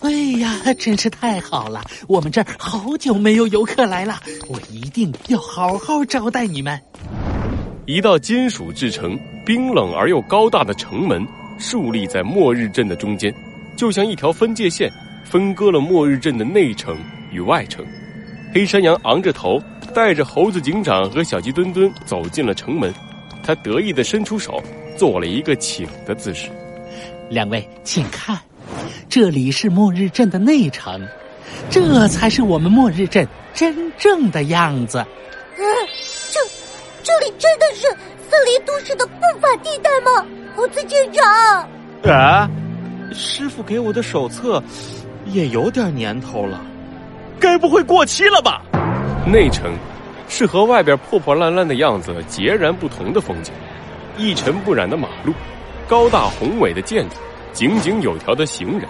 哎呀，真是太好了！我们这儿好久没有游客来了，我一定要好好招待你们。一道金属制成、冰冷而又高大的城门竖立在末日镇的中间，就像一条分界线，分割了末日镇的内城与外城。黑山羊昂着头，带着猴子警长和小鸡墩墩走进了城门。他得意地伸出手，做了一个请的姿势。两位，请看，这里是末日镇的内城，这才是我们末日镇真正的样子。嗯，这这里真的是森林都市的不法地带吗？猴子警长？啊，师傅给我的手册也有点年头了，该不会过期了吧？内城。是和外边破破烂烂的样子截然不同的风景，一尘不染的马路，高大宏伟的建筑，井井有条的行人，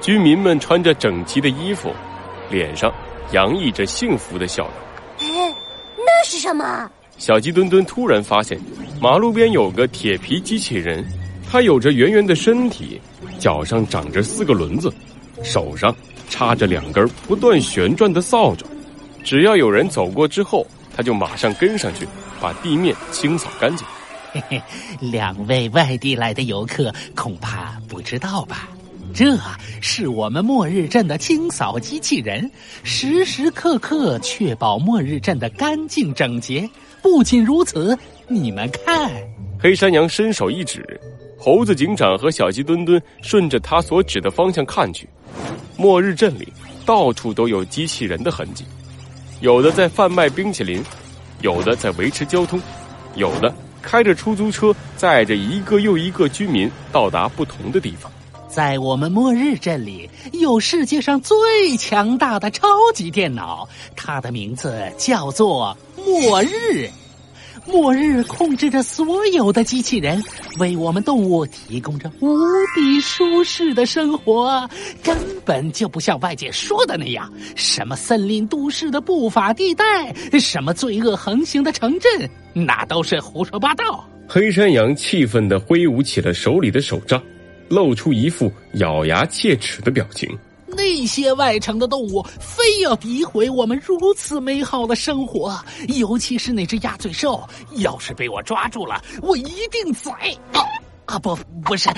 居民们穿着整齐的衣服，脸上洋溢着幸福的笑容。哎，那是什么？小鸡墩墩突然发现，马路边有个铁皮机器人，它有着圆圆的身体，脚上长着四个轮子，手上插着两根不断旋转的扫帚，只要有人走过之后。它就马上跟上去，把地面清扫干净。嘿嘿，两位外地来的游客恐怕不知道吧？这是我们末日镇的清扫机器人，时时刻刻确保末日镇的干净整洁。不仅如此，你们看，黑山羊伸手一指，猴子警长和小鸡墩墩顺着他所指的方向看去，末日镇里到处都有机器人的痕迹。有的在贩卖冰淇淋，有的在维持交通，有的开着出租车载着一个又一个居民到达不同的地方。在我们末日镇里，有世界上最强大的超级电脑，它的名字叫做末日。末日控制着所有的机器人，为我们动物提供着无比舒适的生活，根本就不像外界说的那样，什么森林都市的不法地带，什么罪恶横行的城镇，那都是胡说八道。黑山羊气愤地挥舞起了手里的手杖，露出一副咬牙切齿的表情。那些外城的动物非要诋毁我们如此美好的生活，尤其是那只鸭嘴兽。要是被我抓住了，我一定宰！啊，不，不是，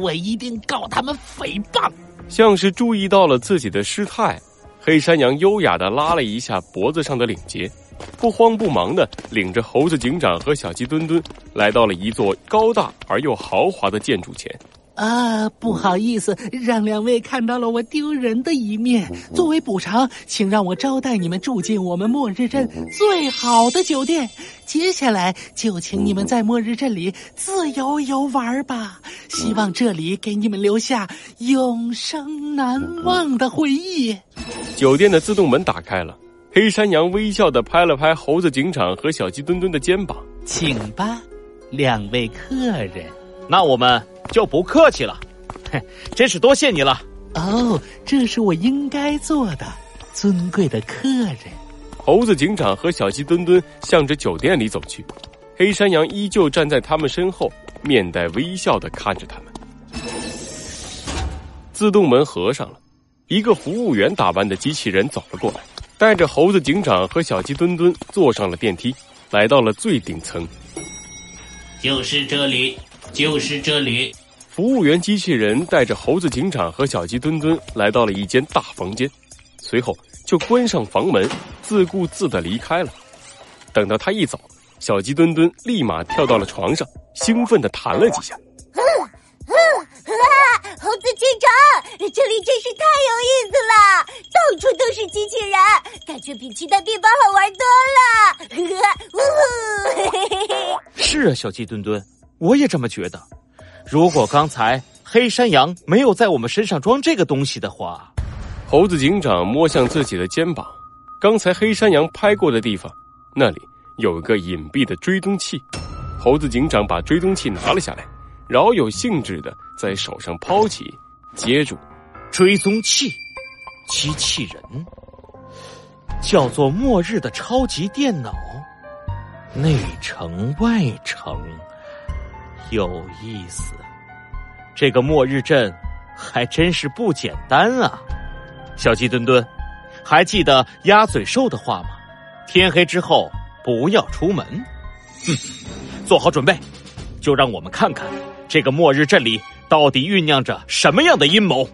我一定告他们诽谤。像是注意到了自己的失态，黑山羊优雅的拉了一下脖子上的领结，不慌不忙的领着猴子警长和小鸡墩墩来到了一座高大而又豪华的建筑前。啊，不好意思，让两位看到了我丢人的一面。作为补偿，请让我招待你们住进我们末日镇最好的酒店。接下来就请你们在末日镇里自由游玩吧。希望这里给你们留下永生难忘的回忆。酒店的自动门打开了，黑山羊微笑的拍了拍猴子警长和小鸡墩墩的肩膀，请吧，两位客人。那我们。就不客气了，嘿，真是多谢你了。哦，这是我应该做的，尊贵的客人。猴子警长和小鸡墩墩向着酒店里走去，黑山羊依旧站在他们身后，面带微笑的看着他们。自动门合上了，一个服务员打扮的机器人走了过来，带着猴子警长和小鸡墩墩坐上了电梯，来到了最顶层。就是这里。就是这里，服务员机器人带着猴子警长和小鸡墩墩来到了一间大房间，随后就关上房门，自顾自的离开了。等到他一走，小鸡墩墩立马跳到了床上，兴奋的弹了几下。嗯嗯啊！猴子警长，这里真是太有意思了，到处都是机器人，感觉比其他地方好玩多了。呜呼！嘿嘿嘿！是啊，小鸡墩墩。我也这么觉得。如果刚才黑山羊没有在我们身上装这个东西的话，猴子警长摸向自己的肩膀，刚才黑山羊拍过的地方，那里有一个隐蔽的追踪器。猴子警长把追踪器拿了下来，饶有兴致的在手上抛起，接住。追踪器，机器人，叫做末日的超级电脑，内城外城。有意思，这个末日镇还真是不简单啊！小鸡墩墩，还记得鸭嘴兽的话吗？天黑之后不要出门。哼，做好准备，就让我们看看这个末日镇里到底酝酿着什么样的阴谋。